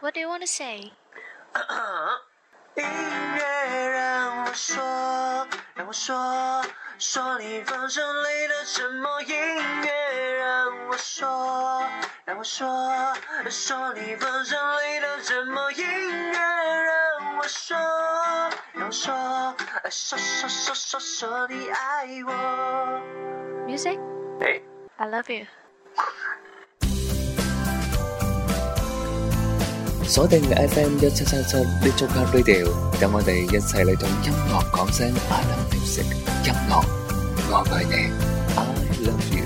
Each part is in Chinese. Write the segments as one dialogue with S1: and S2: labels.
S1: What do you want to say？
S2: 音乐让我说，让我说，说你房间里的沉默。音乐让我说，让我说，说你房间里的沉默。音乐让我说，让我说，说说说说说你爱我。
S1: Music，I love you.
S3: 锁定 FM 一七七七 e c a radio，等我哋一齐嚟同音乐讲声。I love music，音乐，我爱你。I love you。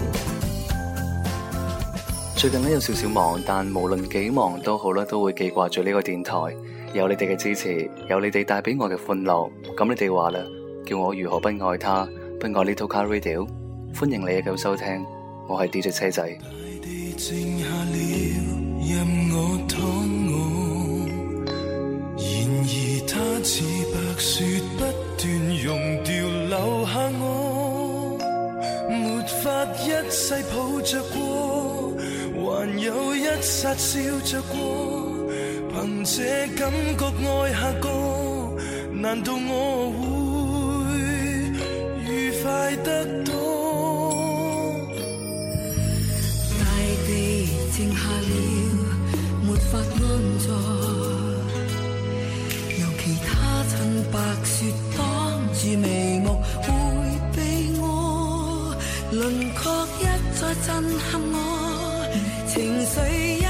S3: 最近呢，有少少忙，但无论几忙都好啦，都会记挂住呢个电台。有你哋嘅支持，有你哋带俾我嘅欢乐，咁你哋话啦，叫我如何不爱他？不爱 Little c a radio？r 欢迎你嘅续收听，我系 DJ 车仔。
S4: 任我躺卧，然而它似白雪不断溶掉，留下我，没法一世抱着过，还有一刹笑着过，凭这感觉爱下个，难道我会愉快得多？
S5: 震撼我情绪。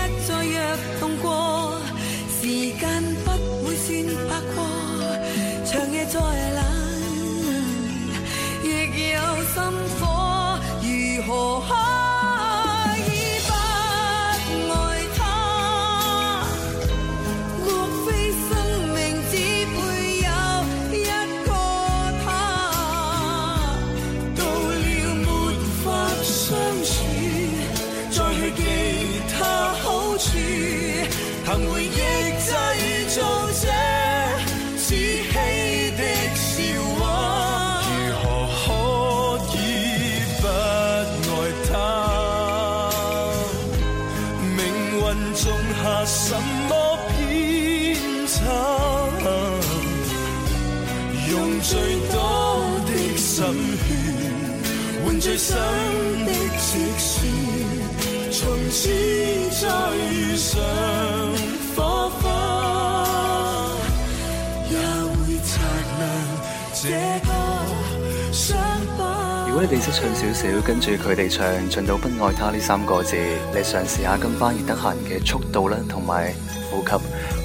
S5: 如
S3: 果你哋识唱少少，跟住佢哋唱，唱到不爱他呢三个字，你尝试下跟翻热得闲嘅速度啦，同埋呼吸，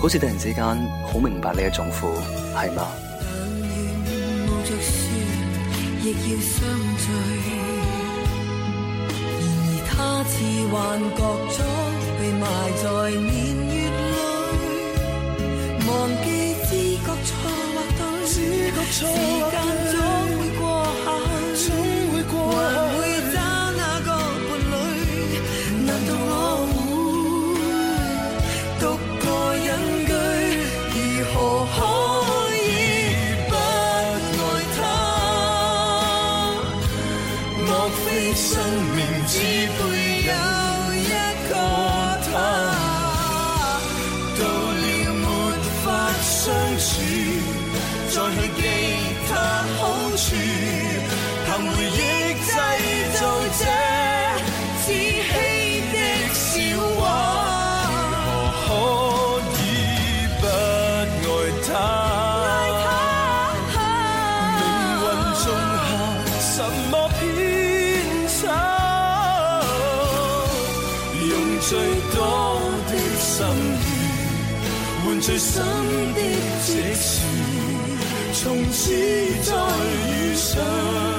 S3: 好似突然之间好明白你嘅痛苦，系嘛？
S4: 回忆制造这子虚的笑话。可以不爱他？命运种下什么偏差？用最多的心愿，换最深的这次，从此再遇上。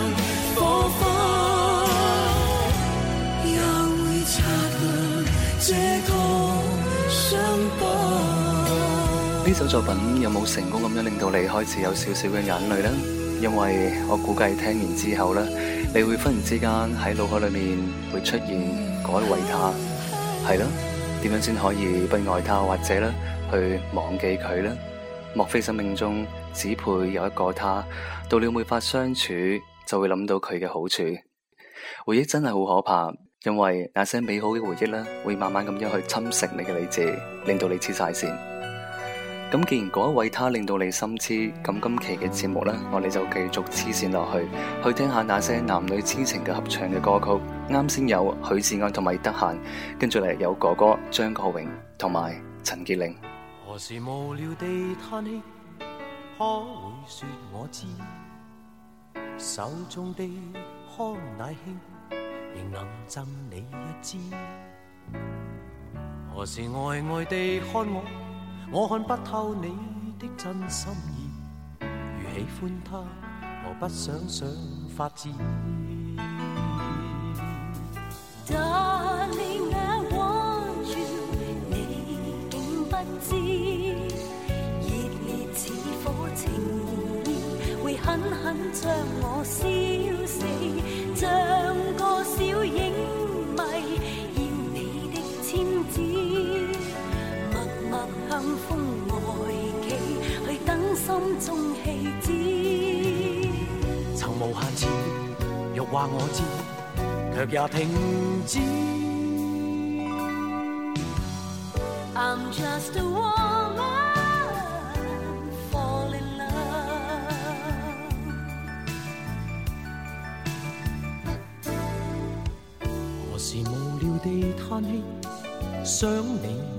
S3: 作品有冇成功咁样令到你开始有少少嘅眼泪呢？因为我估计听完之后咧，你会忽然之间喺脑海里面会出现改为他，系咯？点样先可以不爱他，或者咧去忘记佢呢？莫非生命中只配有一个他？到了没法相处，就会谂到佢嘅好处。回忆真系好可怕，因为那些美好嘅回忆咧，会慢慢咁样去侵蚀你嘅理智，令到你黐晒线。咁既然嗰一位他令到你心痴，咁今期嘅节目呢，我哋就继续黐线落去，去听下那些男女痴情嘅合唱嘅歌曲。啱先有许志安同埋德娴，跟住嚟有哥哥张国荣同埋
S6: 陈洁玲。我看不透你的真心意，如喜欢他，何不想想法子？
S7: 你不知，热烈似火情意，会狠狠将我烧死。冷风外企，去等心中弃子。
S6: 曾无限次欲话我知，却也停止。我时无聊地叹气，想你。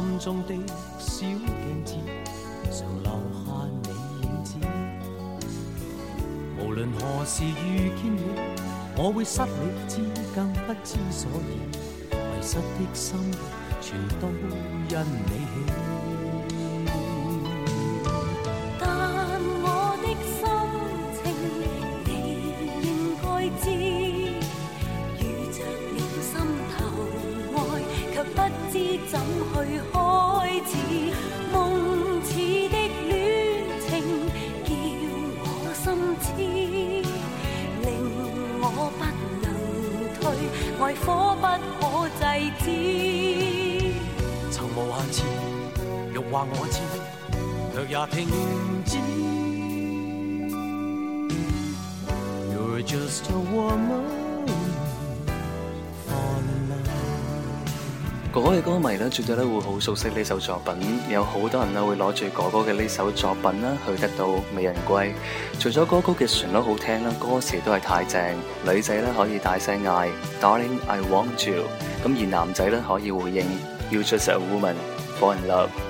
S6: 心中的小镜子，常留下你影子。无论何时遇见你，我会失理之更不知所以。迷失的心，全都因你起。
S7: 但我的心情，你应该知。遇着你心头爱，却不知怎去。梦似的恋情，叫我心痴，令我不能退，爱火不可制止。
S6: 曾无限话却也停止。You're just a woman.
S3: 哥哥嘅歌迷咧，絕對咧會好熟悉呢首作品。有好多人咧會攞住哥哥嘅呢首作品啦，去得到美人歸。除咗歌曲嘅旋律好聽啦，歌詞都係太正。女仔咧可以大聲嗌，Darling I want you，咁而男仔咧可以回應，You just a woman fall in love。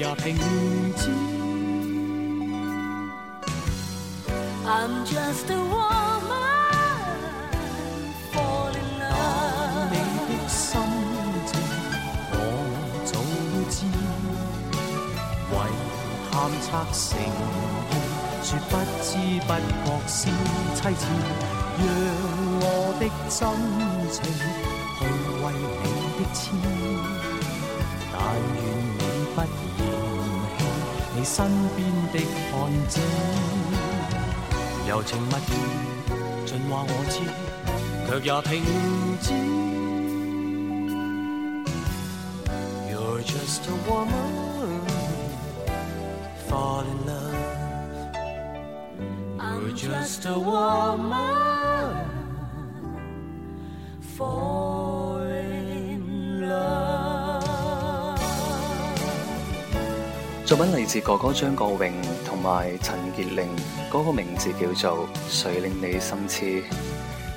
S7: 但你的心情我
S6: 早知，为探测诚意，说不知不觉是妻子，让我的真情去为你的痴，但愿你不。你身边的汉子，柔情蜜意尽话我知，却也
S3: 听之。嚟自哥哥张国荣同埋陈洁玲嗰个名字叫做谁令你心痴，系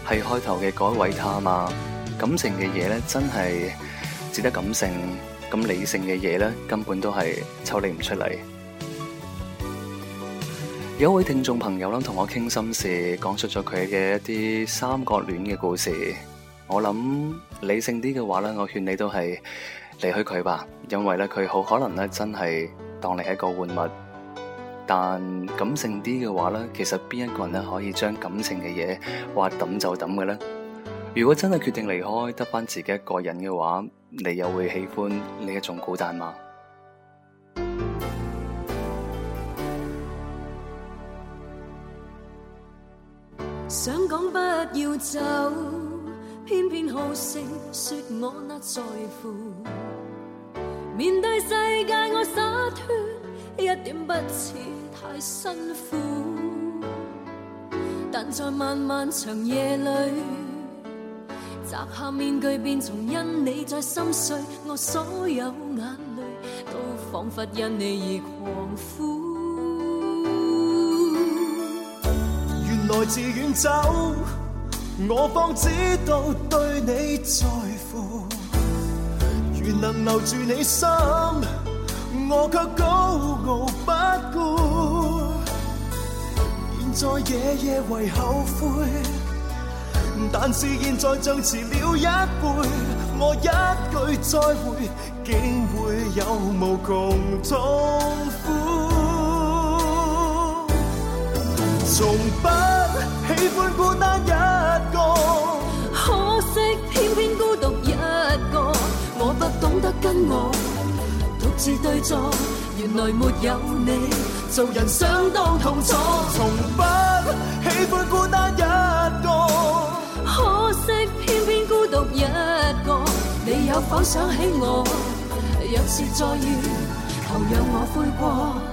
S3: 开头嘅改位他嘛。感情嘅嘢咧真系只得感性，咁理性嘅嘢咧根本都系抽离唔出嚟。有位听众朋友啦同我倾心事，讲述咗佢嘅一啲三角恋嘅故事。我谂理性啲嘅话咧，我劝你都系离开佢吧，因为咧佢好可能咧真系。当你系一个玩物，但感性啲嘅话咧，其实边一个人咧可以将感情嘅嘢话抌就抌嘅咧？如果真系决定离开，得翻自己一个人嘅话，你又会喜欢呢一种孤单吗？
S7: 想讲不要走，偏偏好胜，说我那在乎。面对世界，我洒脱，一点不似太辛苦。但在漫漫长夜里，摘下面具，便从因你再心碎，我所有眼泪都仿佛因你而狂呼。
S4: 原来自愿走，我方知道对你在乎。愿能留住你心，我却高傲不顾。现在夜夜为后悔，但是现在像迟了一辈。我一句再会，竟会有无穷痛苦。从不喜欢孤单一
S7: 个。懂得跟我独自对坐，原来没有你，做人相当痛楚。
S4: 从不喜欢孤单一个，
S7: 可惜偏偏孤独一个。你有否想起我？若是再遇，求让我悔过。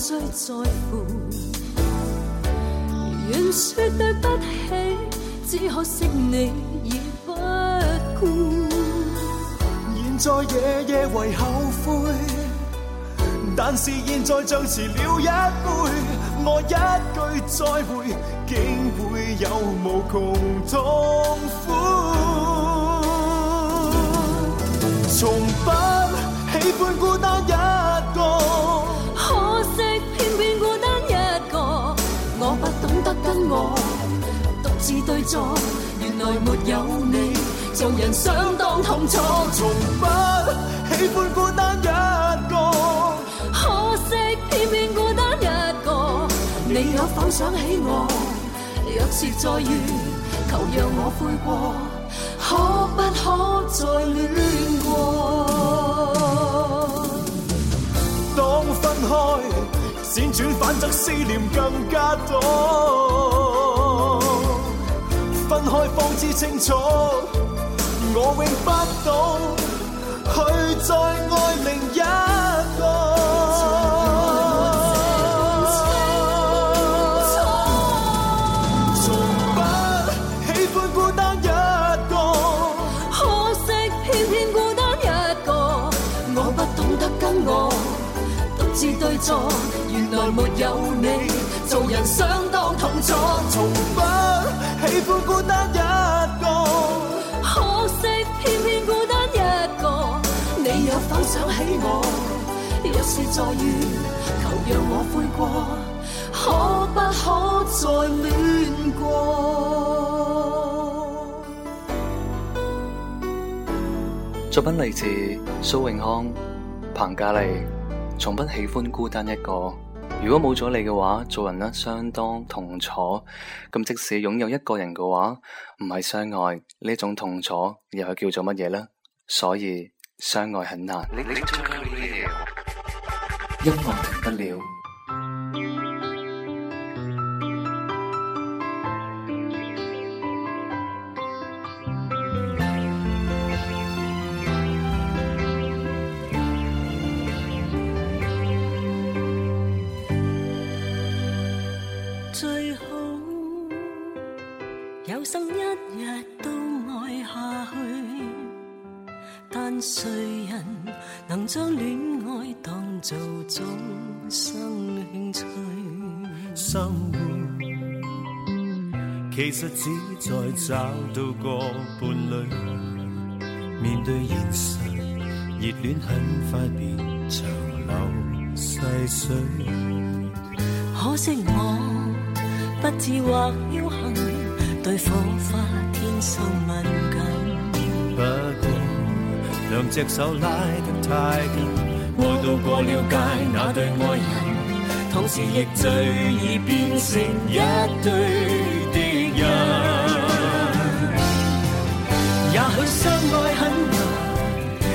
S7: 最在乎，愿说对不起，只可惜你已不顾。
S4: 现在夜夜为后悔，但是现在像迟了一杯，我一句再会，竟会有无穷痛苦。从不喜欢孤
S7: 单。是对坐，原來沒有你，做人相當痛楚。
S4: 從不喜歡孤單一個，
S7: 可惜偏偏孤單一個。你有否想起我？若是再遇，求讓我悔過，可不可再戀過？
S4: 當分開，辗轉反侧，思念更加多。分开放之清楚，我永不懂去再爱另一个。从不喜欢孤单一个，
S7: 可惜偏偏孤单一个。我不懂得跟我独自对坐，原来没有你，做人相当痛楚。
S4: 从不。
S3: 作品来自苏永康、彭嘉丽，从不喜欢孤单一个。如果冇咗你嘅话，做人呢相当痛楚。咁即使拥有一个人嘅话，唔系相爱呢种痛楚，又系叫做乜嘢呢？所以相爱很难。音乐停不了。
S6: 实只在找到个伴侣，面对现实，热恋很快变长流细水。
S7: 可惜我不智或侥幸，对火花天生敏感。
S6: 不过两只手拉得太紧，我到过了界，那对爱人，
S7: 同时亦最易变成一对。相爱很难，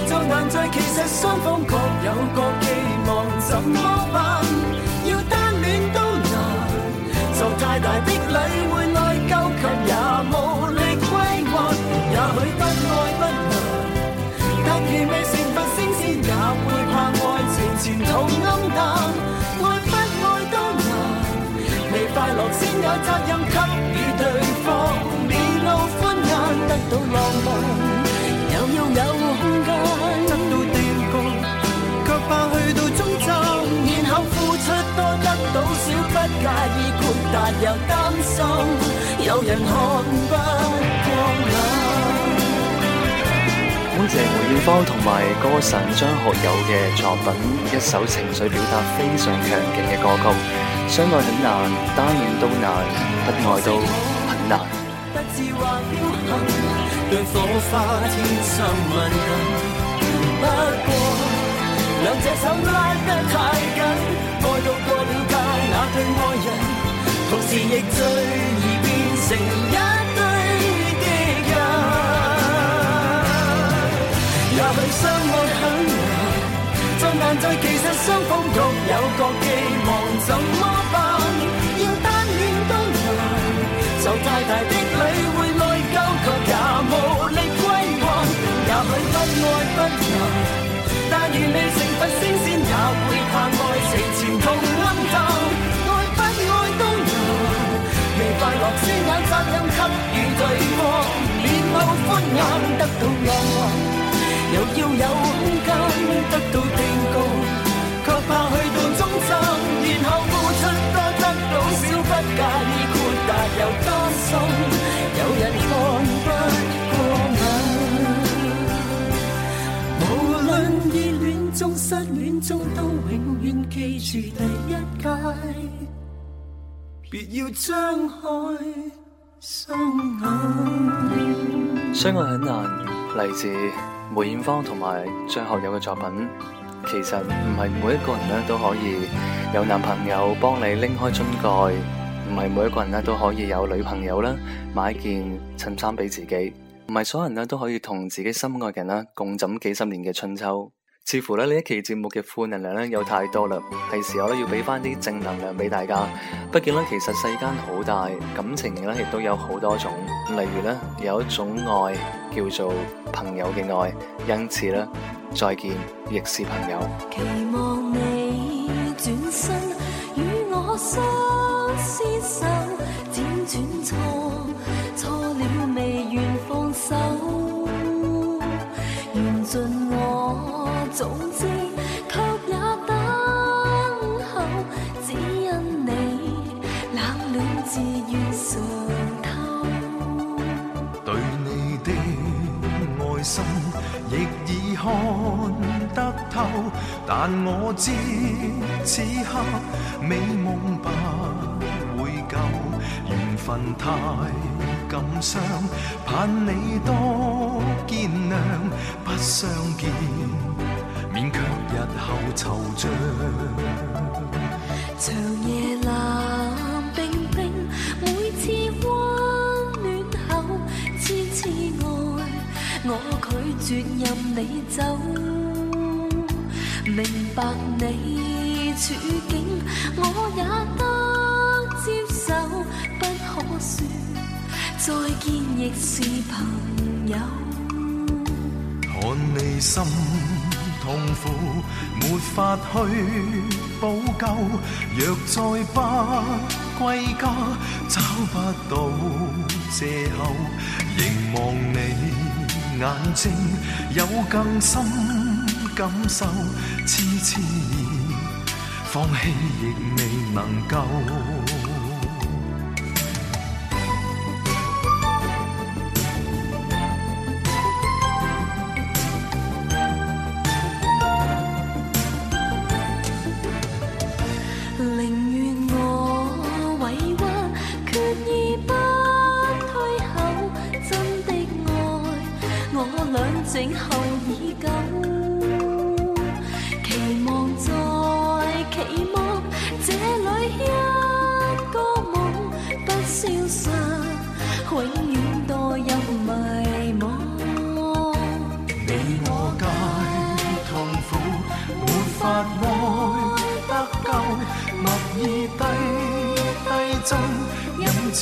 S7: 就难在其实双方各有各寄望，怎么办？要单恋都难，受太大的礼会内疚，却也无力归还。也许不爱不难，但如未成佛升仙，也会怕爱情前途黯淡。爱不爱都难，未快乐先有责任给。得到浪漫又要有空间等到定局脚怕去到中站，然后付出多得到少不介意豁达又担心有人看不过眼
S3: 感谢梅艳芳同埋歌神张学友嘅作品一首情绪表达非常强劲嘅歌曲相爱很难单恋都难不爱都很
S7: 难对火花天生敏感。不过两只手拉得太紧，爱到过了界，那对爱人，同时亦最易变成一堆敌人。也许相爱很难，再难再其实双方各有各寄望，怎么办？要单恋都难，受太大的旅。爱不爱不能，但愿你成佛新鲜，也会怕爱情前同暗藏。爱不爱都能，未快乐先眼责任给予对方。失中都永住第一要眼。
S3: 相爱很难，嚟自梅艳芳同埋张学友嘅作品。其实唔系每一个人咧都可以有男朋友帮你拎开樽盖，唔系每一个人咧都可以有女朋友啦，买件衬衫俾自己，唔系所有人咧都可以同自己心爱人啦共枕几十年嘅春秋。似乎咧呢一期节目嘅负能量咧有太多啦，系时候咧要俾翻啲正能量俾大家。毕竟咧其实世间好大，感情咧亦都有好多种，例如咧有一种爱叫做朋友嘅爱，因此咧再见亦是朋友。
S7: 期望你身我厮守，辗转從知卻也等候，只因你冷暖自願嘗透。
S6: 對你的愛心，亦已看得透。但我知此刻美夢不會久，緣分太感張，盼你多見諒，不相見。勉强日后惆怅，
S7: 长夜冷冰冰。每次温暖后，次次爱我拒绝任你走。明白你处境，我也得接受。不可说再见，亦是朋友。
S6: 看你心。痛苦没法去补救，若再不归家，找不到借口。凝望你
S4: 眼睛，有更深感受，痴痴放弃亦未能够。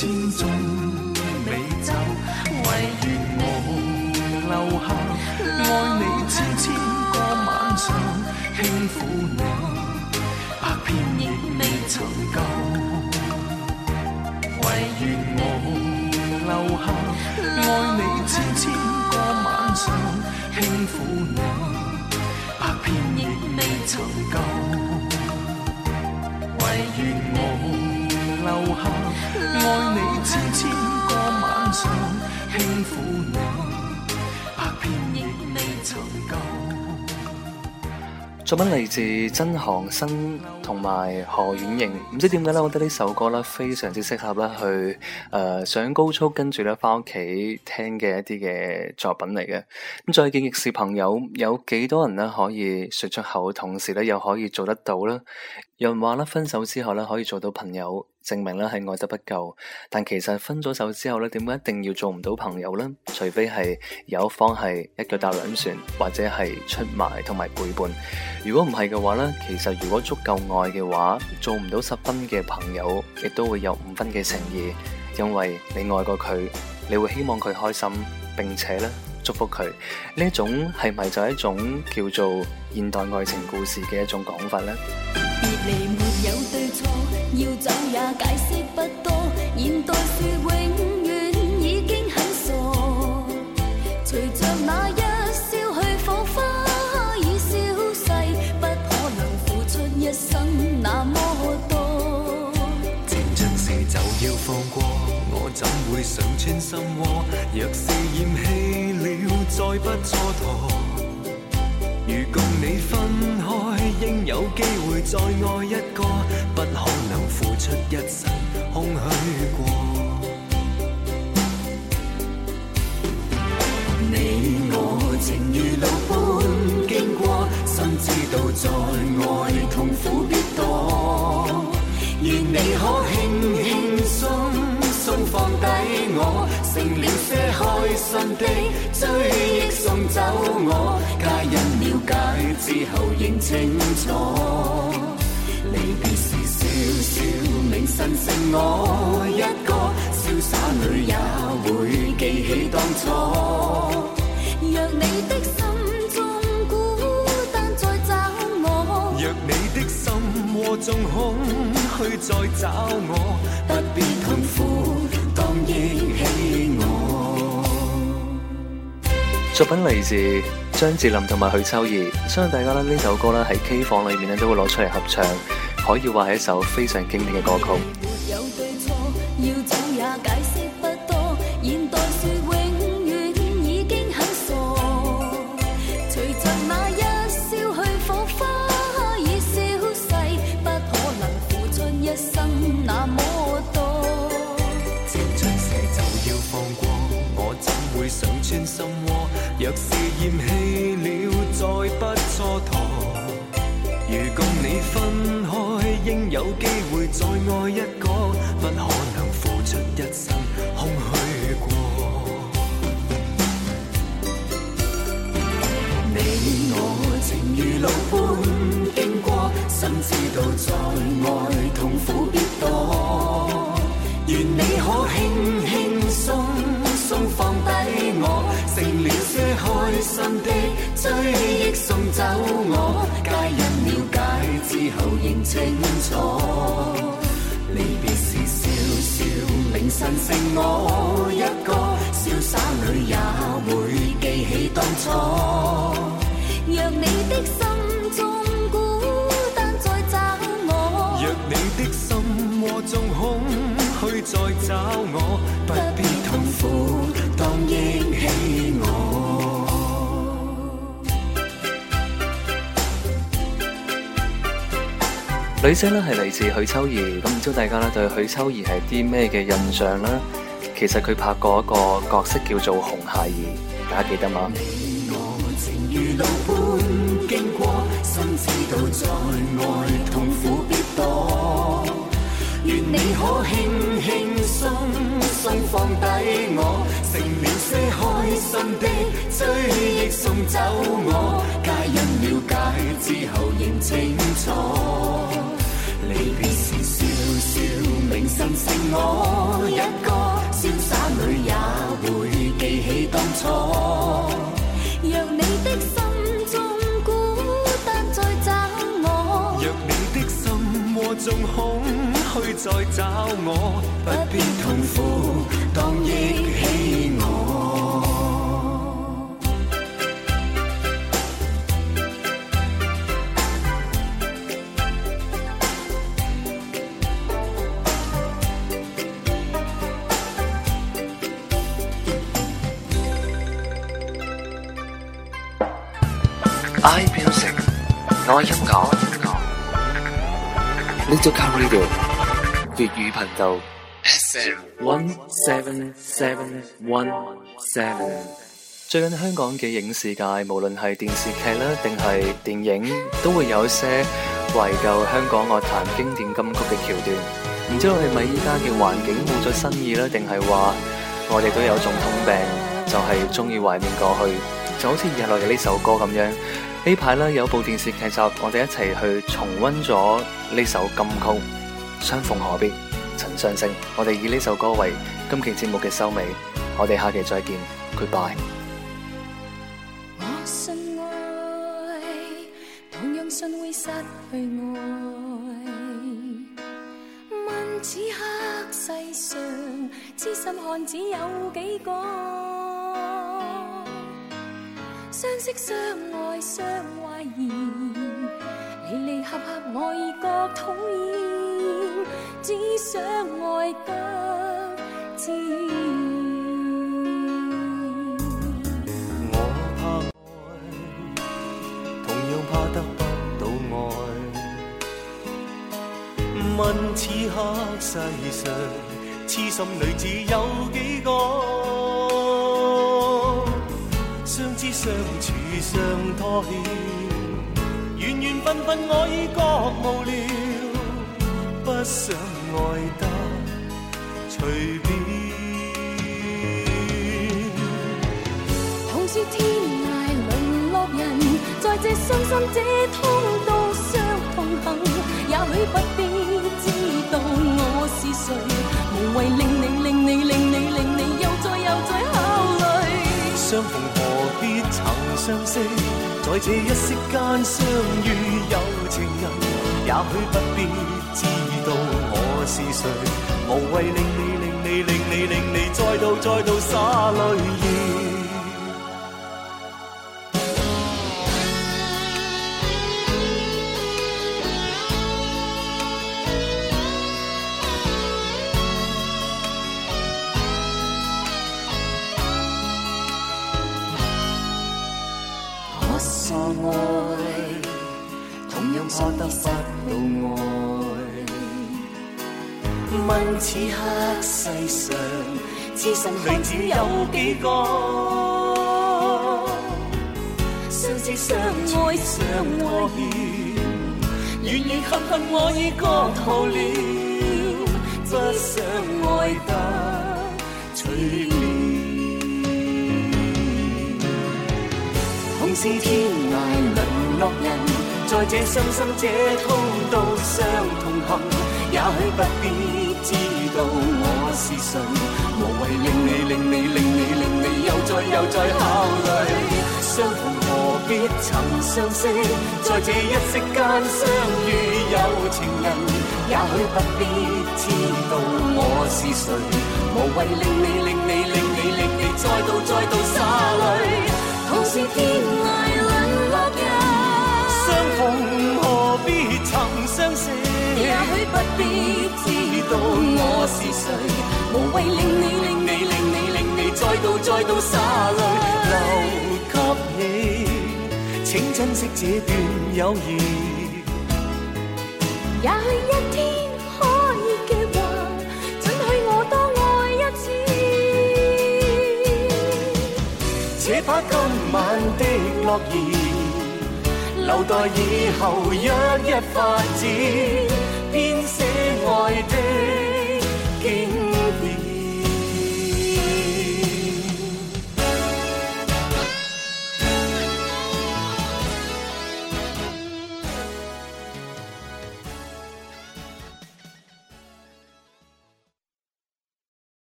S4: 千樽美酒，唯愿我留下爱你千千个晚上，轻抚你百遍亦未曾够。唯愿我留下爱你千千个晚上，轻抚你百遍亦未曾够。爱你千个晚上，轻抚
S3: 作品来自曾航生。同埋何婉莹，唔知点解咧？我觉得呢首歌咧，非常之适合咧去诶上高速，跟住咧翻屋企听嘅一啲嘅作品嚟嘅。咁再见亦是朋友，有几多人咧可以说出口，同时咧又可以做得到咧？有人话咧分手之后咧可以做到朋友，证明咧系爱得不够。但其实分咗手之后咧，点解一定要做唔到朋友咧？除非系有一方系一脚踏两船，或者系出卖同埋背叛。如果唔系嘅话咧，其实如果足够爱。爱嘅话，做唔到十分嘅朋友，亦都会有五分嘅诚意，因为你爱过佢，你会希望佢开心，并且咧祝福佢。呢一种系咪就一种叫做现代爱情故事嘅一种讲法
S4: 咧？心窝，若是厌弃了，再不蹉跎。如共你分开，应有机会再爱一个，不可能付出一生空虚过。你我情如路般经过，心知道再爱痛苦必多。愿你可轻轻松。终放低我，成了些开心的追忆送走我，皆人了解之后认清楚，离别时笑笑铭心，剩我一个潇洒女也会记起当初，
S7: 若你的心。空去再找我，
S4: 我。不必痛苦，当忆起
S3: 作品嚟自张智霖同埋许秋怡，相信大家咧呢首歌咧喺 K 房里面咧都会攞出嚟合唱，可以话系一首非常经典嘅歌曲。
S4: 若是嫌弃了，再不蹉跎。如共你分开，应有机会再爱一个，不可能付出一生空虚过。你我情如路宽经过，心知道再爱痛苦必多。愿你可轻轻松松放低。剩了些开心的追忆，送走我，皆因了解之后认清楚。离别时笑笑，凌晨剩我一个，
S5: 潇洒里也会记起当初。若你的心中孤单再找我，
S6: 若你的心窝中空虚再找我，不必。苦，我。
S3: 女声呢系嚟自许秋怡，咁唔知大家咧对许秋怡系啲咩嘅印象呢？其实佢拍过一个角色叫做红孩儿，大家记得吗？
S5: 你可轻轻松松放低我，剩了些开心的追忆送走我，皆因了解之后认清楚，离别时笑笑铭心剩我一个，潇洒女也会记起当初，若你的心。总会再找我不必痛苦当忆起我
S3: i f e so n o r m 都卡拉道。One Seven Seven One Seven。最近香港嘅影視界，無論係電視劇啦，定係電影，都會有一些懷舊香港樂壇經典金曲嘅橋段。唔知道系咪依家嘅環境冇咗新意啦，定係話我哋都有種通病，就係中意懷念過去，就好似日落嘅呢首歌咁樣。呢排咧有部电视剧，我哋一齐去重温咗呢首金曲《相逢何必曾相識》。我哋以呢首歌为今期节目嘅收尾，我哋下期再见，Goodbye。
S7: 我信爱，同样信会失去爱。问此刻世上知心汉子有几个？相識、相愛、相懷疑，離離合合我已觉討厭，只想愛得自然。
S6: 我怕愛，同樣怕得不到愛。問此刻世上痴心女子有幾個？相處相拖欠，緣緣份分我已覺無聊，不想愛得隨便。
S7: 同是天涯沦落人，在這傷心這通道相同。也許不必知道我是誰，無谓令你令你令你令你又再又再。
S6: 相逢何必曾相识，在这一息间相遇有情人，也许不必知道我是谁，无谓令你令你令你令你再度再度洒泪
S7: 我所爱，同样怕得失到爱。
S6: 问此刻世上痴心女子有几个？
S7: 相知相爱相爱
S6: 恋，怨怨恨恨我已割肚了，不相爱得随便。
S5: 是天涯沦落人，在这伤心这通道相同。行，也许不必知道我是谁，无谓令你令你令你令你又再又再考虑。相逢何必曾相识，在这一息间相遇有情人。也许不必知道我是谁，无谓令你令你令你令你
S7: 再度再度。到我是谁，无谓令你令你令你令你再度再度洒泪，
S6: 留给你，请珍惜这段友谊。
S7: 也许一天可以嘅话，准许我多爱一次。
S6: 且把今晚的诺言，留待以后一一发展，编写。爱的见证。